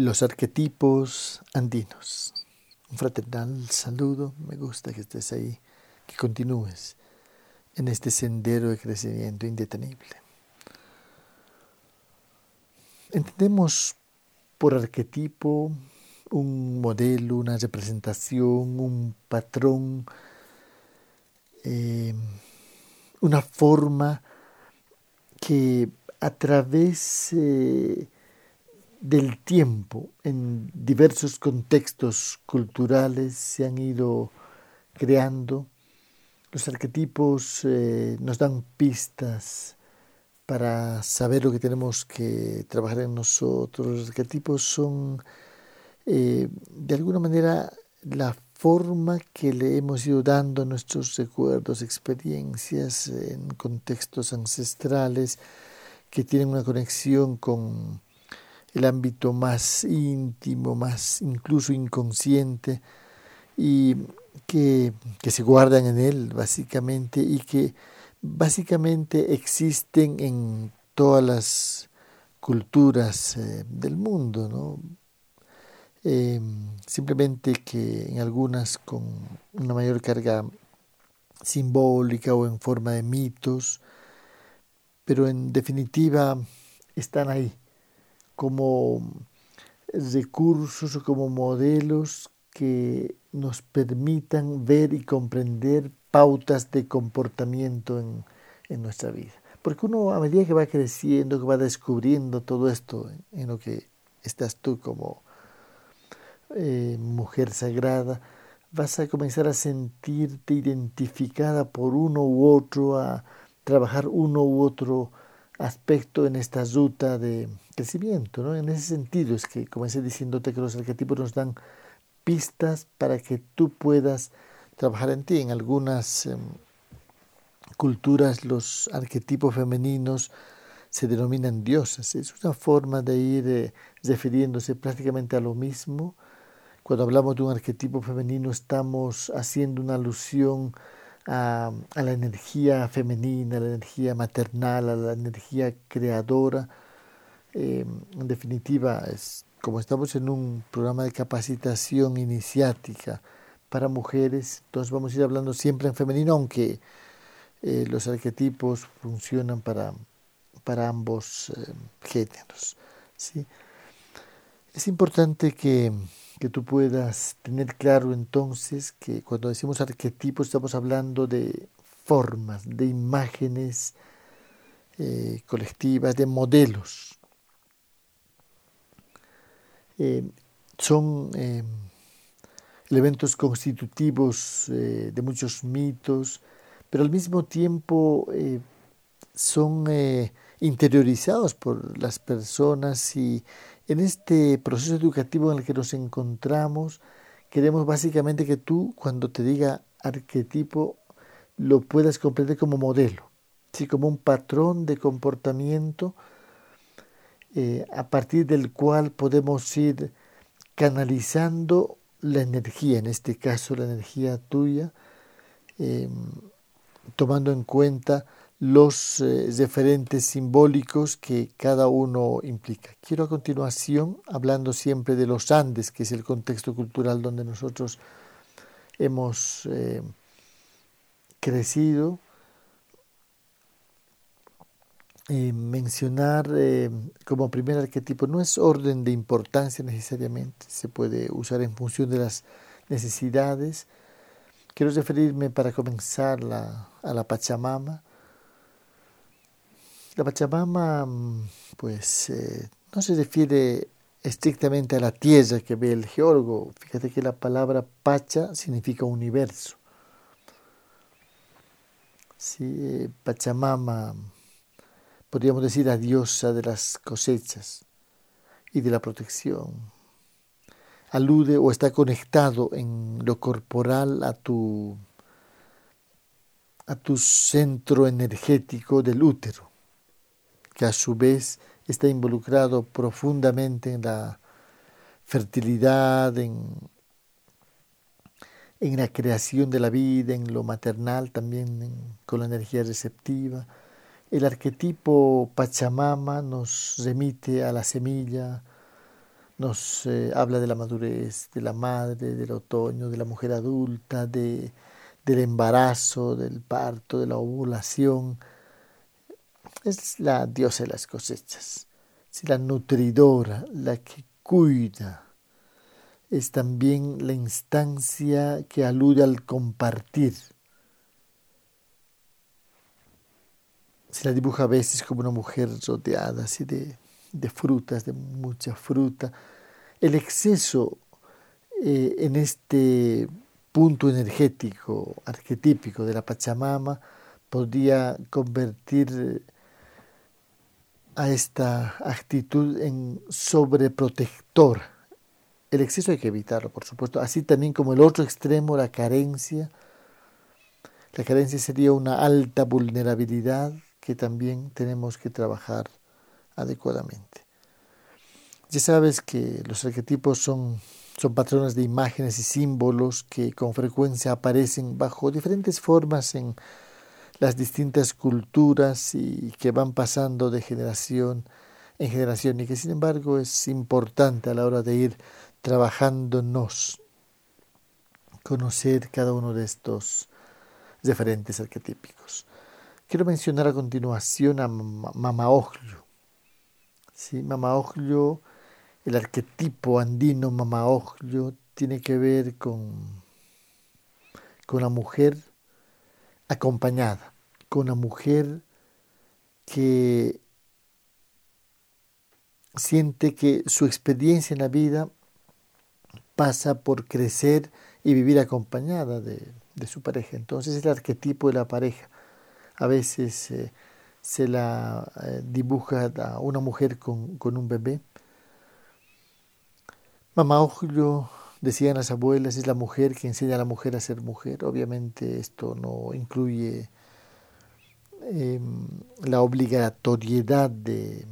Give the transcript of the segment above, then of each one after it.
los arquetipos andinos. Un fraternal saludo, me gusta que estés ahí, que continúes en este sendero de crecimiento indetenible. Entendemos por arquetipo un modelo, una representación, un patrón, eh, una forma que a través eh, del tiempo, en diversos contextos culturales, se han ido creando. Los arquetipos eh, nos dan pistas para saber lo que tenemos que trabajar en nosotros. Los arquetipos son, eh, de alguna manera, la forma que le hemos ido dando a nuestros recuerdos, experiencias en contextos ancestrales que tienen una conexión con el ámbito más íntimo, más incluso inconsciente, y que, se guardan en él básicamente y que básicamente existen en todas las culturas eh, del mundo, ¿no? Em, simplemente que en algunas con una mayor carga simbólica o en forma de mitos, pero en definitiva están ahí como recursos o como modelos que nos permitan ver y comprender pautas de comportamiento en, nuestra vida. Porque uno a medida que va creciendo, que va descubriendo todo esto en lo que estás tú como eh, mujer sagrada, vas a comenzar a sentirte identificada por uno u otro, a trabajar uno u otro aspecto en esta ruta de crecimiento. ¿no? En ese sentido es que comencé diciéndote que los arquetipos nos dan pistas para que tú puedas trabajar en ti. En algunas em, culturas los arquetipos femeninos se denominan diosas. Es una forma de ir eh, refiriéndose prácticamente a lo mismo. Cuando hablamos de un arquetipo femenino estamos haciendo una alusión a, la energía femenina, a la energía maternal, a la energía creadora. Eh, en definitiva, como estamos en un programa de capacitación iniciática para mujeres, entonces vamos a ir hablando siempre en femenino, aunque eh, los arquetipos funcionan para, para ambos eh, géneros. ¿sí? Es importante que que tú puedas tener claro entonces que cuando decimos arquetipos estamos hablando de formas, de imágenes eh, colectivas, de modelos. Eh, son eh, elementos constitutivos de muchos mitos, pero al mismo tiempo son interiorizados por las personas y en este proceso educativo en el que nos encontramos, queremos básicamente que tú, cuando te diga arquetipo, lo puedas comprender como modelo, ¿sí? como un patrón de comportamiento eh, a partir del cual podemos ir canalizando la energía, en este caso la energía tuya, em, tomando en cuenta los eh, referentes simbólicos que cada uno implica. Quiero a continuación, hablando siempre de los Andes, que es el contexto cultural donde nosotros hemos eh, crecido, mencionar eh, como primer arquetipo, no es orden de importancia necesariamente, se puede usar en función de las necesidades. Quiero referirme para comenzar a la Pachamama, la Pachamama, mm, pues, eh, no se refiere estrictamente a la tierra que ve el geólogo. Fíjate que la palabra Pacha significa universo. Sí, eh, Pachamama, podríamos decir la diosa de las cosechas y de la protección. Alude o está conectado en lo corporal a tu, a tu centro energético del útero que a su vez está involucrado profundamente en la fertilidad, en, en la creación de la vida, en lo maternal, también con la energía receptiva. El arquetipo Pachamama nos remite a la semilla nos eh, habla de la madurez, de la madre, del otoño, de la mujer adulta, de, del embarazo, del parto, de la ovulación. Es la diosa de las cosechas, es la nutridora, la que cuida. Es también la instancia que alude al compartir. Se la dibuja a veces como una mujer rodeada así de, de frutas, de mucha fruta. El exceso eh, en este punto energético arquetípico de la Pachamama podría convertir a esta actitud en sobreprotector. El exceso hay que evitarlo, por supuesto, así también como el otro extremo, la carencia. La carencia sería una alta vulnerabilidad que también tenemos que trabajar adecuadamente. Ya sabes que los arquetipos son, son patrones de imágenes y símbolos que con frecuencia aparecen bajo diferentes formas en las distintas culturas y que van pasando de generación en generación y que sin embargo es importante a la hora de ir trabajándonos conocer cada uno de estos diferentes arquetípicos. Quiero mencionar a continuación a Mama ¿sí? Mamaoglio, el arquetipo andino Mamaoglio tiene que ver con, con la mujer acompañada, con una mujer que siente que su experiencia en la vida pasa por crecer y vivir acompañada de, su pareja. Entonces es el arquetipo de la pareja. A veces eh, se la eh, dibuja a una mujer con, un bebé. Mamá Ojo, decían las abuelas, es la mujer que enseña a la mujer a ser mujer. Obviamente esto no incluye em, la obligatoriedad de,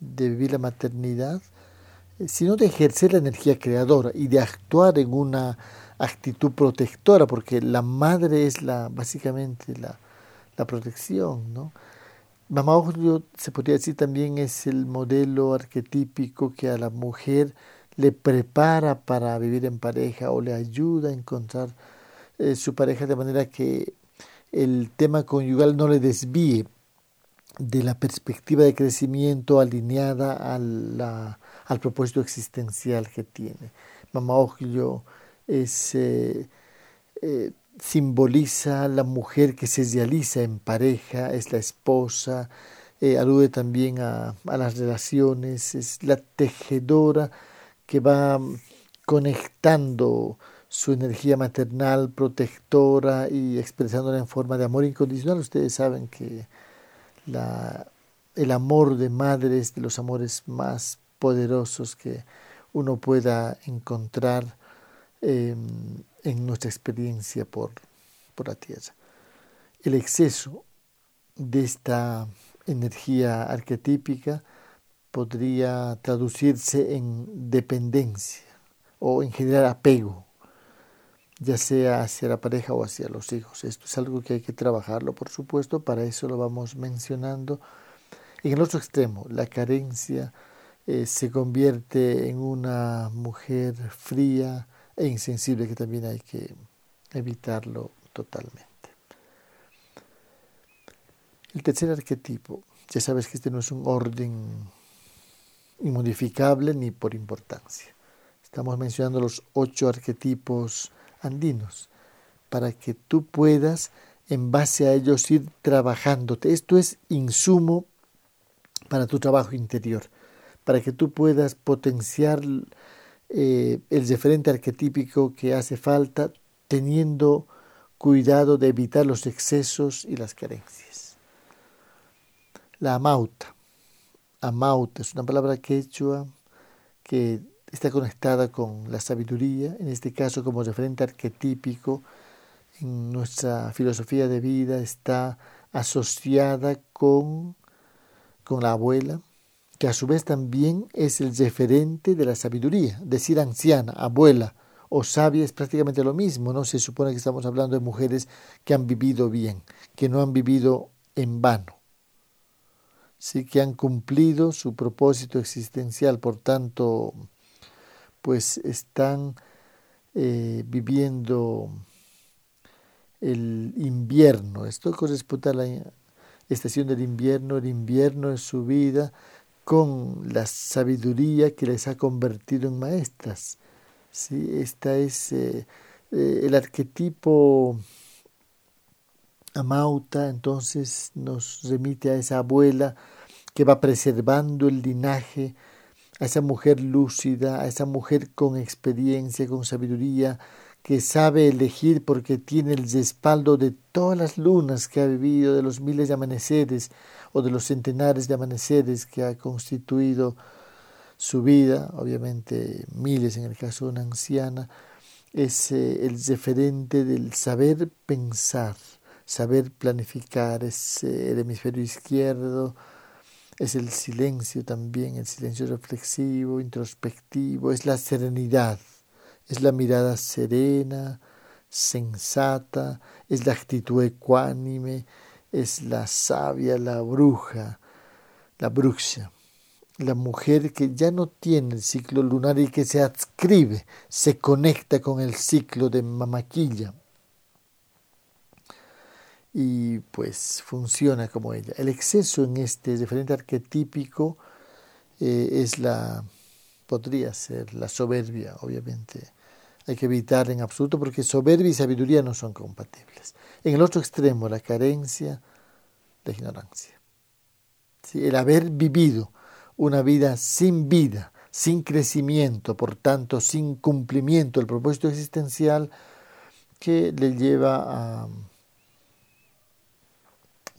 de vivir la maternidad, eh, sino de ejercer la energía creadora y de actuar en una actitud protectora, porque la madre es la básicamente la, la protección, ¿no? Mamá Ojo se podría decir también es el modelo arquetípico que a la mujer le prepara para vivir en pareja o le ayuda a encontrar eh, su pareja de manera que el tema conyugal no le desvíe de la perspectiva de crecimiento alineada al propósito existencial que tiene. Mamá Ojo es eh, eh, simboliza la mujer que se realiza en pareja, es la esposa, alude también a, las relaciones, es la tejedora que va conectando su energía maternal, protectora y expresándola en forma de amor incondicional. Ustedes saben que la, el amor de madre es de los amores más poderosos que uno pueda encontrar. Em, en nuestra experiencia por, por la Tierra. El exceso de esta energía arquetípica podría traducirse en dependencia o en general apego, ya sea hacia la pareja o hacia los hijos. Esto es algo que hay que trabajarlo, por supuesto, para eso lo vamos mencionando. En el otro extremo, la carencia eh, se convierte en una mujer fría, e insensible que también hay que evitarlo totalmente. El tercer arquetipo, ya sabes que este no es un orden inmodificable ni por importancia. Estamos mencionando los ocho arquetipos andinos para que tú puedas en base a ellos ir trabajándote. Esto es insumo para tu trabajo interior, para que tú puedas potenciar eh, el referente arquetípico que hace falta, teniendo cuidado de evitar los excesos y las carencias. La amauta. Amauta es una palabra quechua que está conectada con la sabiduría, en este caso como referente arquetípico en nuestra filosofía de vida está asociada con, con la abuela, que a su vez también es el referente de la sabiduría. Decir anciana, abuela o sabia es prácticamente lo mismo, ¿no? Se supone que estamos hablando de mujeres que han vivido bien, que no han vivido en vano. Sí que han cumplido su propósito existencial, por tanto, pues están eh, viviendo el invierno. Esto corresponde a la estación del invierno. El invierno es su vida con la sabiduría que les ha convertido en maestras. ¿sí? Esta es eh, eh, el arquetipo Amauta, entonces nos remite a esa abuela que va preservando el linaje, a esa mujer lúcida, a esa mujer con experiencia, con sabiduría, que sabe elegir porque tiene el respaldo de todas las lunas que ha vivido, de los miles de amaneceres o de los centenares de amaneceres que ha constituido su vida, obviamente miles en el caso de una anciana, es eh, el referente del saber pensar, saber planificar, es eh, el hemisferio izquierdo, es el silencio también, el silencio reflexivo, introspectivo, es la serenidad es la mirada serena, sensata, es la actitud ecuánime, es la sabia, la bruja, la bruxa, la mujer que ya no tiene el ciclo lunar y que se adscribe, se conecta con el ciclo de Mamaquilla y pues funciona como ella. El exceso en este diferente arquetípico eh, es la, podría ser la soberbia, obviamente hay que evitar en absoluto porque soberbia y sabiduría no son compatibles. En el otro extremo, la carencia, la ignorancia. El haber vivido una vida sin vida, sin crecimiento, por tanto, sin cumplimiento del propósito existencial que le lleva a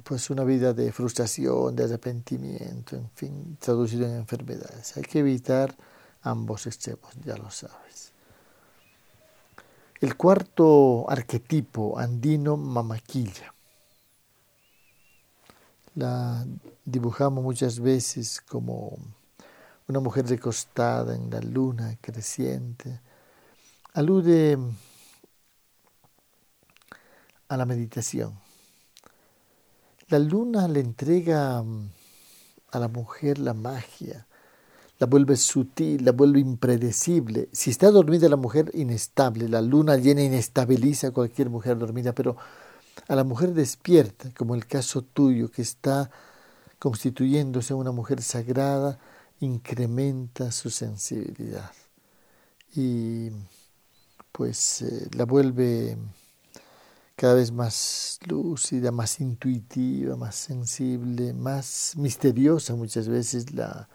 pues una vida de frustración, de arrepentimiento, en fin, traducido en enfermedades. Hay que evitar ambos extremos, ya lo sabes. El cuarto arquetipo andino, mamaquilla. La dibujamos muchas veces como una mujer recostada en la luna creciente. Alude a la meditación. La luna le entrega a la mujer la magia, la vuelve sutil, la vuelve impredecible. Si está dormida la mujer, inestable. La luna llena inestabiliza a cualquier mujer dormida, pero a la mujer despierta, como el caso tuyo, que está constituyéndose una mujer sagrada, incrementa su sensibilidad y pues eh, la vuelve cada vez más lúcida, más intuitiva, más sensible, más misteriosa muchas veces la,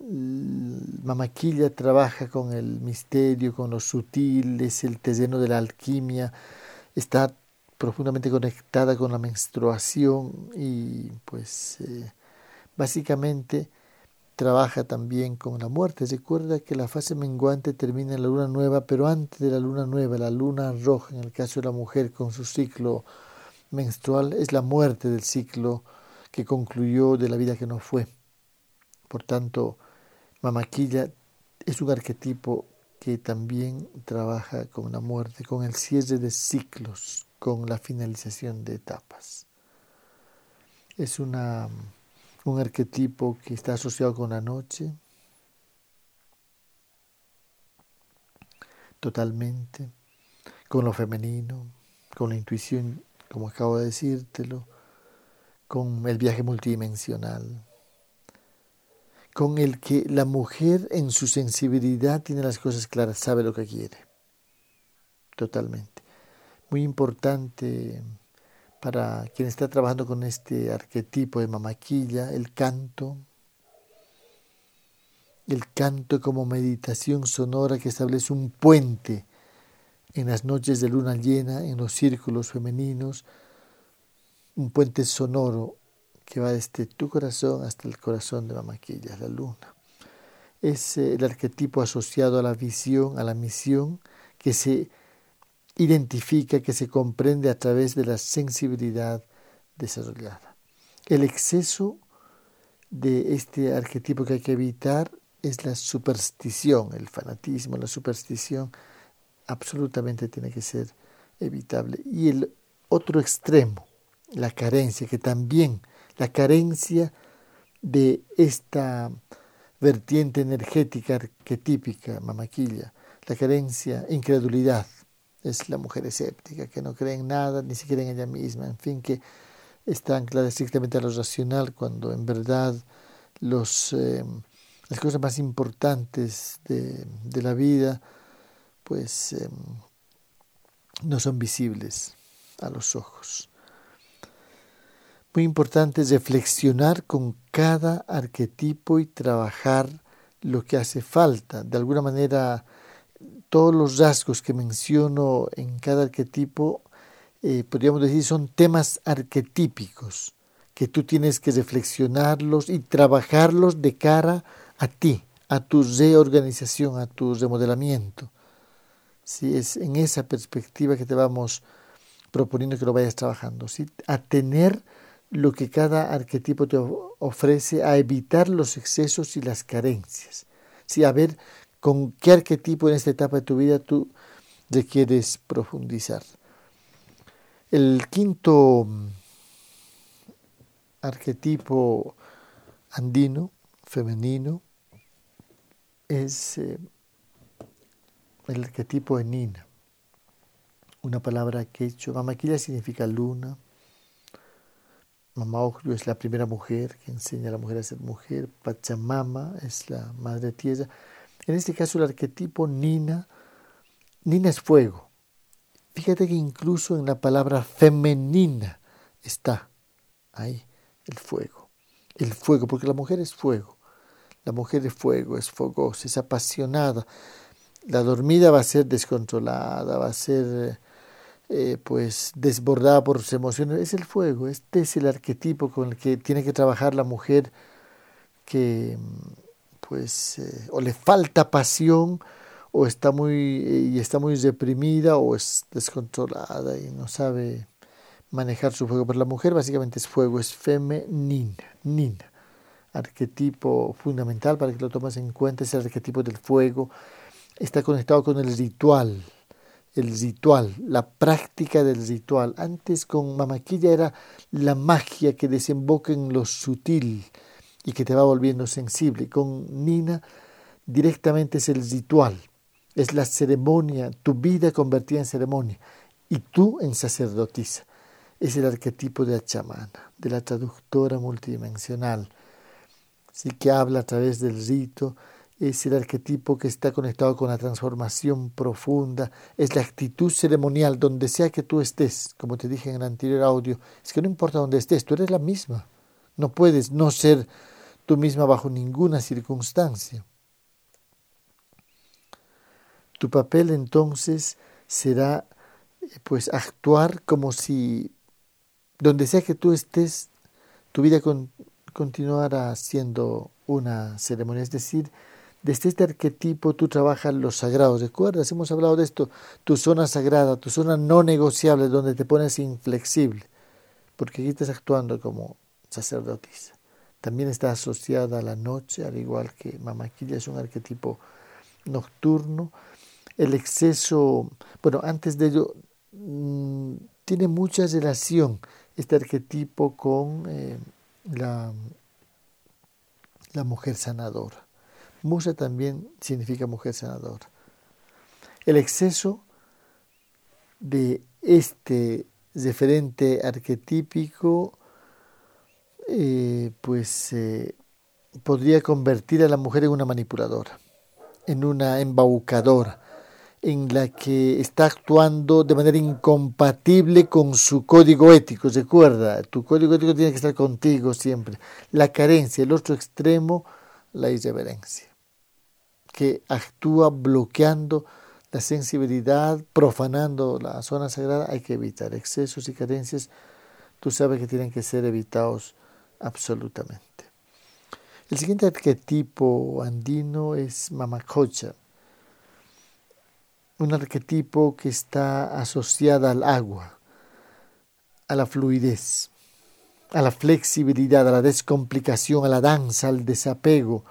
Mamaquilla trabaja con el misterio, con lo sutil, es el terreno de la alquimia, está profundamente conectada con la menstruación y pues eh, básicamente trabaja también con la muerte. Recuerda que la fase menguante termina en la luna nueva, pero antes de la luna nueva, la luna roja, en el caso de la mujer con su ciclo menstrual, es la muerte del ciclo que concluyó de la vida que no fue. Por tanto, Mamaquilla es un arquetipo que también trabaja con la muerte, con el cierre de ciclos, con la finalización de etapas. Es una, un arquetipo que está asociado con la noche, totalmente, con lo femenino, con la intuición, como acabo de decírtelo, con el viaje multidimensional con el que la mujer en su sensibilidad tiene las cosas claras, sabe lo que quiere. Totalmente. Muy importante para quien está trabajando con este arquetipo de mamaquilla, el canto. El canto como meditación sonora que establece un puente en las noches de luna llena, en los círculos femeninos, un puente sonoro que va desde tu corazón hasta el corazón de Mamaquilla, la luna. Es eh, el arquetipo asociado a la visión, a la misión, que se identifica, que se comprende a través de la sensibilidad desarrollada. El exceso de este arquetipo que hay que evitar es la superstición, el fanatismo, la superstición absolutamente tiene que ser evitable. Y el otro extremo, la carencia, que también la carencia de esta vertiente energética arquetípica, mamaquilla, la carencia, incredulidad, es la mujer escéptica, que no cree en nada, ni siquiera en ella misma, en fin, que está anclada estrictamente a lo racional, cuando en verdad los, eh, las cosas más importantes de, de la vida, pues eh, no son visibles a los ojos. Muy importante es reflexionar con cada arquetipo y trabajar lo que hace falta. De alguna manera, todos los rasgos que menciono en cada arquetipo, eh, podríamos decir, son temas arquetípicos que tú tienes que reflexionarlos y trabajarlos de cara a ti, a tu reorganización, a tu remodelamiento. Si es en esa perspectiva que te vamos proponiendo que lo vayas trabajando, ¿sí? a tener lo que cada arquetipo te ofrece, a evitar los excesos y las carencias, ¿sí? a ver con qué arquetipo en esta etapa de tu vida tú quieres profundizar. El quinto arquetipo andino, femenino, es eh, el arquetipo de Nina, una palabra que hecho. Mamaquilla significa luna. Mamá Ojrio es la primera mujer que enseña a la mujer a ser mujer. Pachamama es la madre tierra. En este caso, el arquetipo Nina, Nina es fuego. Fíjate que incluso en la palabra femenina está ahí el fuego. El fuego, porque la mujer es fuego. La mujer es fuego, es fogosa, es apasionada, la dormida va a ser descontrolada, va a ser eh, pues desbordada por sus emociones. Es el fuego, este es el arquetipo con el que tiene que trabajar la mujer que pues eh, o le falta pasión o está muy y está muy reprimida o es descontrolada y no sabe manejar su fuego. Pero la mujer básicamente es fuego, es femenina, nina. Arquetipo fundamental para que lo tomes en cuenta es el arquetipo del fuego está conectado con el ritual, el ritual, la práctica del ritual. Antes con Mamaquilla era la magia que desemboca en lo sutil y que te va volviendo sensible. Con Nina directamente es el ritual, es la ceremonia, tu vida convertida en ceremonia y tú en sacerdotisa. Es el arquetipo de la chamana, de la traductora multidimensional, sí que habla a través del rito, es el arquetipo que está conectado con la transformación profunda, es la actitud ceremonial donde sea que tú estés, como te dije en el anterior audio, es que no importa dónde estés, tú eres la misma, no puedes no ser tú misma bajo ninguna circunstancia. Tu papel entonces será pues actuar como si donde sea que tú estés, tu vida continuara siendo una ceremonia, es decir, desde este arquetipo tú trabajas los sagrados. ¿Recuerdas? Hemos hablado de esto. Tu zona sagrada, tu zona no negociable, donde te pones inflexible. Porque aquí estás actuando como sacerdotisa. También está asociada a la noche, al igual que Mamaquilla es un arquetipo nocturno. El exceso, bueno, antes de ello, mm, tiene mucha relación este arquetipo con eh, la, la mujer sanadora. Musa también significa mujer sanadora. El exceso de este referente arquetípico eh, pues eh, podría convertir a la mujer en una manipuladora, en una embaucadora, en la que está actuando de manera incompatible con su código ético. Recuerda, tu código ético tiene que estar contigo siempre. La carencia, el otro extremo, la irreverencia que actúa bloqueando la sensibilidad, profanando la zona sagrada, hay que evitar excesos y carencias. Tú sabes que tienen que ser evitados absolutamente. El siguiente arquetipo andino es Mamacocha, un arquetipo que está asociado al agua, a la fluidez, a la flexibilidad, a la descomplicación, a la danza, al desapego,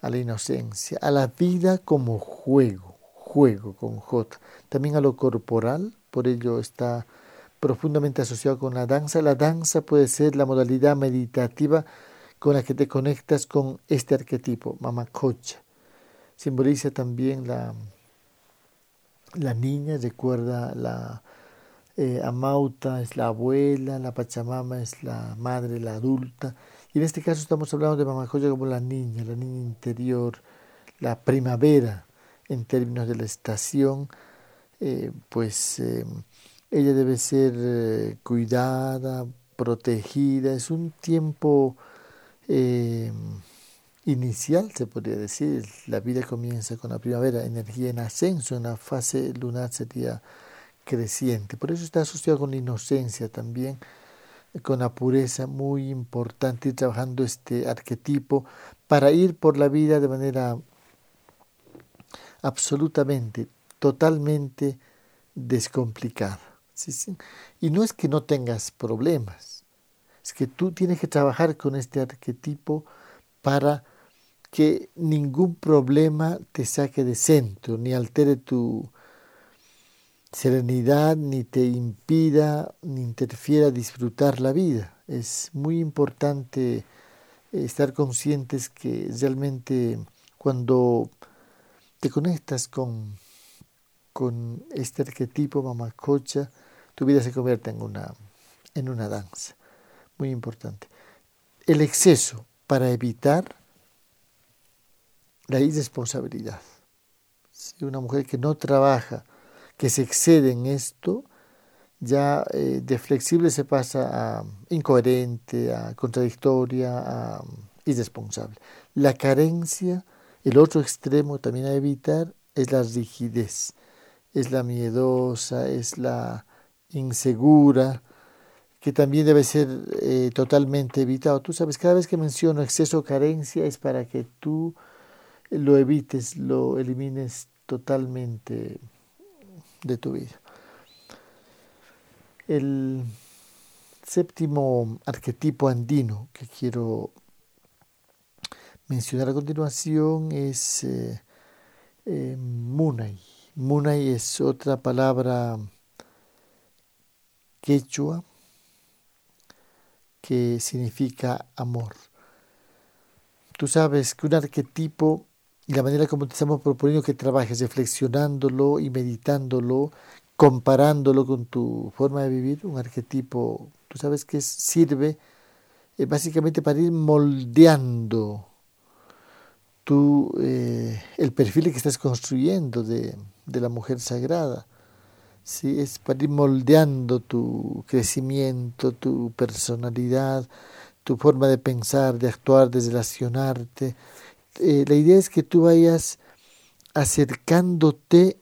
a la inocencia, a la vida como juego, juego con J, también a lo corporal, por ello está profundamente asociado con la danza. La danza puede ser la modalidad meditativa con la que te conectas con este arquetipo, mamacocha. Simboliza también la, la niña, recuerda la eh, amauta, es la abuela, la pachamama es la madre, la adulta. Y en este caso estamos hablando de mamacocha como la niña, la niña interior, la primavera en términos de la estación, eh, pues eh, ella debe ser cuidada, protegida, es un tiempo eh, inicial, se podría decir. La vida comienza con la primavera, energía en ascenso, en la fase lunar sería creciente. Por eso está asociado con la inocencia también, con la pureza, muy importante ir trabajando este arquetipo para ir por la vida de manera absolutamente, totalmente descomplicada. Y no es que no tengas problemas, es que tú tienes que trabajar con este arquetipo para que ningún problema te saque de centro, ni altere tu serenidad, ni te impida, ni interfiera disfrutar la vida. Es muy importante estar conscientes que realmente cuando te conectas con, con este arquetipo mamacocha, tu vida se convierte en una, en una danza muy importante. El exceso para evitar la irresponsabilidad. Si una mujer que no trabaja, que se excede en esto, ya eh, de flexible se pasa a incoherente, a contradictoria, a irresponsable. La carencia, el otro extremo también a evitar es la rigidez, es la miedosa, es la insegura, que también debe ser eh, totalmente evitado. Tú sabes, cada vez que menciono exceso o carencia es para que tú lo evites, lo elimines totalmente de tu vida. El séptimo arquetipo andino que quiero mencionar a continuación es eh, eh, Munay. Munay es otra palabra quechua que significa amor. Tú sabes que un arquetipo y la manera como te estamos proponiendo que trabajes, reflexionándolo y meditándolo, comparándolo con tu forma de vivir, un arquetipo, tú sabes que sirve eh, básicamente para ir moldeando tú, eh, el perfil que estás construyendo de, de la mujer sagrada. ¿Sí? es para ir moldeando tu crecimiento, tu personalidad, tu forma de pensar, de actuar, de relacionarte. Eh, la idea es que tú vayas acercándote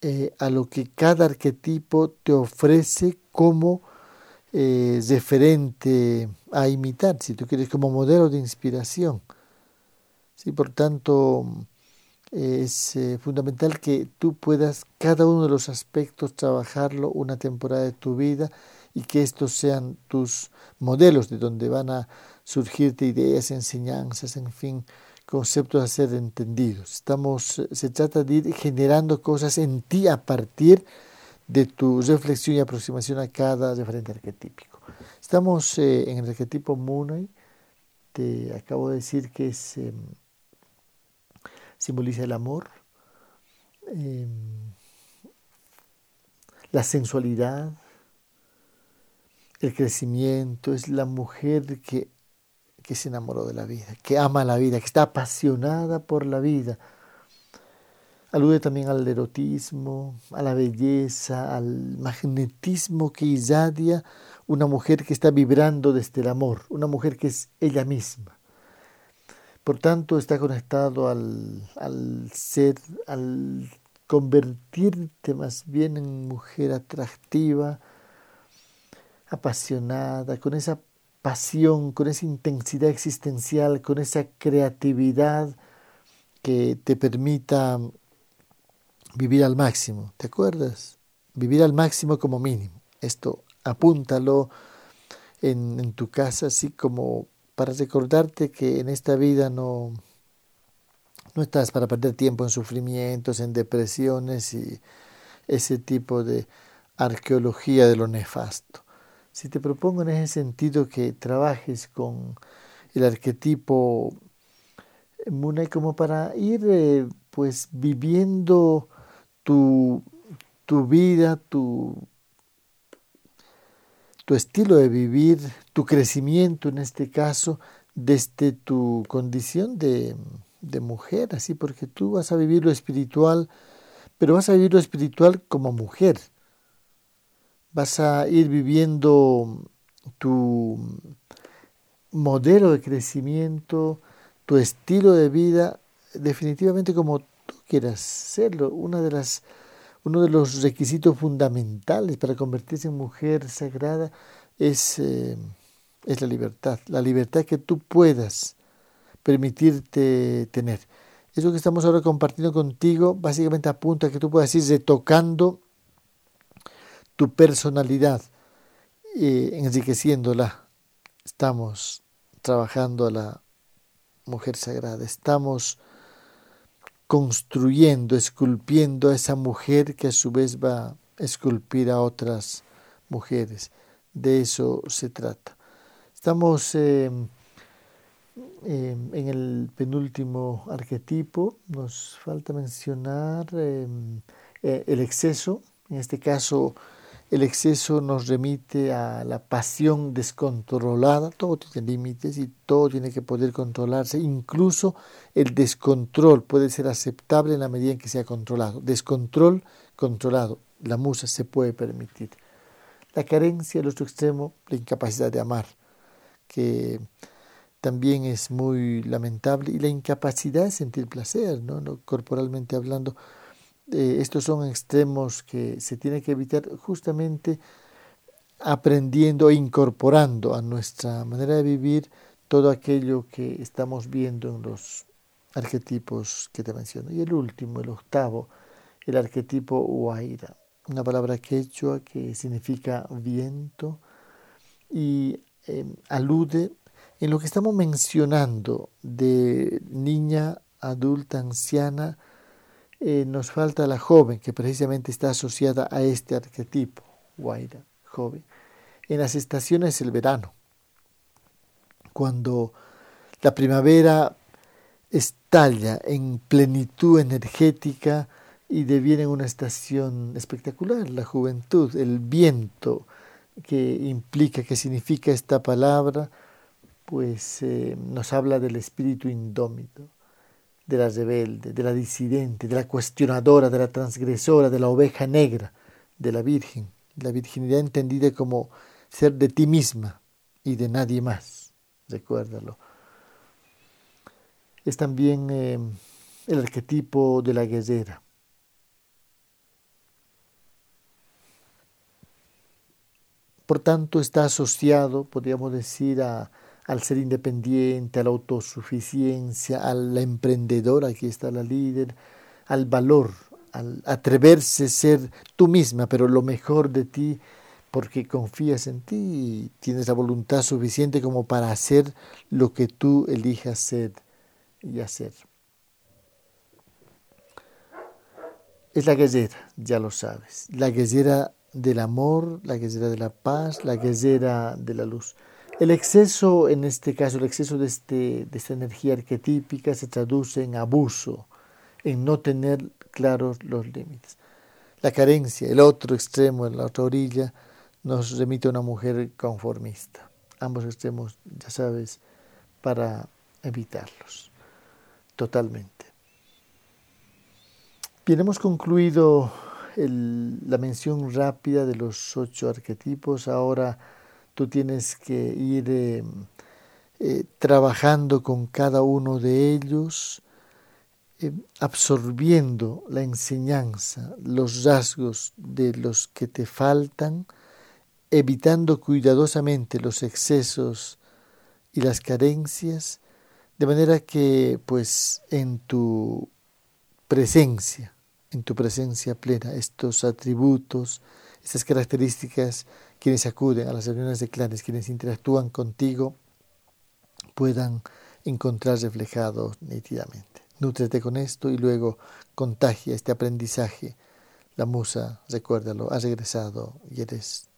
eh, a lo que cada arquetipo te ofrece como eh, referente a imitar, si tú quieres, como modelo de inspiración. ¿Sí? Por tanto, es eh, fundamental que tú puedas cada uno de los aspectos trabajarlo una temporada de tu vida y que estos sean tus modelos de donde van a surgirte ideas, enseñanzas, en fin, conceptos a ser entendidos. Estamos, se trata de ir generando cosas en ti a partir de tu reflexión y aproximación a cada referente arquetípico. Estamos eh, en el arquetipo Munay, te acabo de decir que es em, simboliza el amor, em, la sensualidad, el crecimiento, es la mujer que, que se enamoró de la vida, que ama la vida, que está apasionada por la vida. Alude también al erotismo, a la belleza, al magnetismo que irradia una mujer que está vibrando desde el amor, una mujer que es ella misma. Por tanto, está conectado al, ser, al convertirte más bien en mujer atractiva, apasionada, con esa pasión, con esa intensidad existencial, con esa creatividad que te permita vivir al máximo. ¿Te acuerdas? Vivir al máximo como mínimo. Esto apúntalo en tu casa, así como para recordarte que en esta vida no, no estás para perder tiempo en sufrimientos, en depresiones y ese tipo de arqueología de lo nefasto. Si te propongo en ese sentido que trabajes con el arquetipo Muna como para ir eh, pues viviendo tu, tu vida, tu, tu estilo de vivir, tu crecimiento en este caso, desde tu condición de, mujer, así, porque tú vas a vivir lo espiritual, pero vas a vivir lo espiritual como mujer. Vas a ir viviendo tu modelo de crecimiento, tu estilo de vida, definitivamente como tú quieras serlo. Una de las, uno de los requisitos fundamentales para convertirse en mujer sagrada es, eh, es la libertad, la libertad que tú puedas permitirte tener. Eso que estamos ahora compartiendo contigo básicamente apunta a que tú puedas ir retocando tu personalidad, eh, enriqueciéndola. Estamos trabajando a la mujer sagrada, estamos construyendo, esculpiendo a esa mujer que a su vez va a esculpir a otras mujeres. De eso se trata. Estamos eh, en el penúltimo arquetipo, nos falta mencionar eh, eh, el exceso, en este caso el exceso nos remite a la pasión descontrolada, todo tiene límites y todo tiene que poder controlarse, incluso el descontrol puede ser aceptable en la medida en que sea controlado. Descontrol controlado, la musa se puede permitir. La carencia, el otro extremo, la incapacidad de amar, que también es muy lamentable, y la incapacidad de sentir placer, ¿no? corporalmente hablando. Eh, estos son extremos que se tiene que evitar justamente aprendiendo e incorporando a nuestra manera de vivir todo aquello que estamos viendo en los arquetipos que te menciono. Y el último, el octavo, el arquetipo Huayra, una palabra quechua que significa viento y em, alude en lo que estamos mencionando de niña, adulta, anciana, eh, nos falta la joven, que precisamente está asociada a este arquetipo, Guaira, joven. En las estaciones el verano, cuando la primavera estalla en plenitud energética y deviene una estación espectacular, la juventud, el viento que implica, que significa esta palabra, pues eh, nos habla del espíritu indómito, de la rebelde, de la disidente, de la cuestionadora, de la transgresora, de la oveja negra, de la Virgen, la virginidad entendida como ser de ti misma y de nadie más, recuérdalo. Es también eh, el arquetipo de la guerrera. Por tanto, está asociado, podríamos decir, al ser independiente, a la autosuficiencia, a la emprendedora, aquí está la líder, al valor, al atreverse a ser tú misma, pero lo mejor de ti, porque confías en ti y tienes la voluntad suficiente como para hacer lo que tú elijas ser y hacer. Es la guerrera, ya lo sabes, la guerrera del amor, la guerrera de la paz, la guerrera de la luz. El exceso, en este caso, el exceso de, este, de esta energía arquetípica se traduce en abuso, en no tener claros los límites. La carencia, el otro extremo, en la otra orilla, nos remite a una mujer conformista. Ambos extremos, ya sabes, para evitarlos totalmente. Bien, hemos concluido la mención rápida de los ocho arquetipos. Ahora tú tienes que ir eh, eh, trabajando con cada uno de ellos, eh, absorbiendo la enseñanza, los rasgos de los que te faltan, evitando cuidadosamente los excesos y las carencias, de manera que pues en tu presencia, en tu presencia plena, estos atributos, estas características quienes acuden a las reuniones de clanes, quienes interactúan contigo, puedan encontrar reflejado nítidamente. Nútrete con esto y luego contagia este aprendizaje. La musa, recuérdalo, ha regresado y eres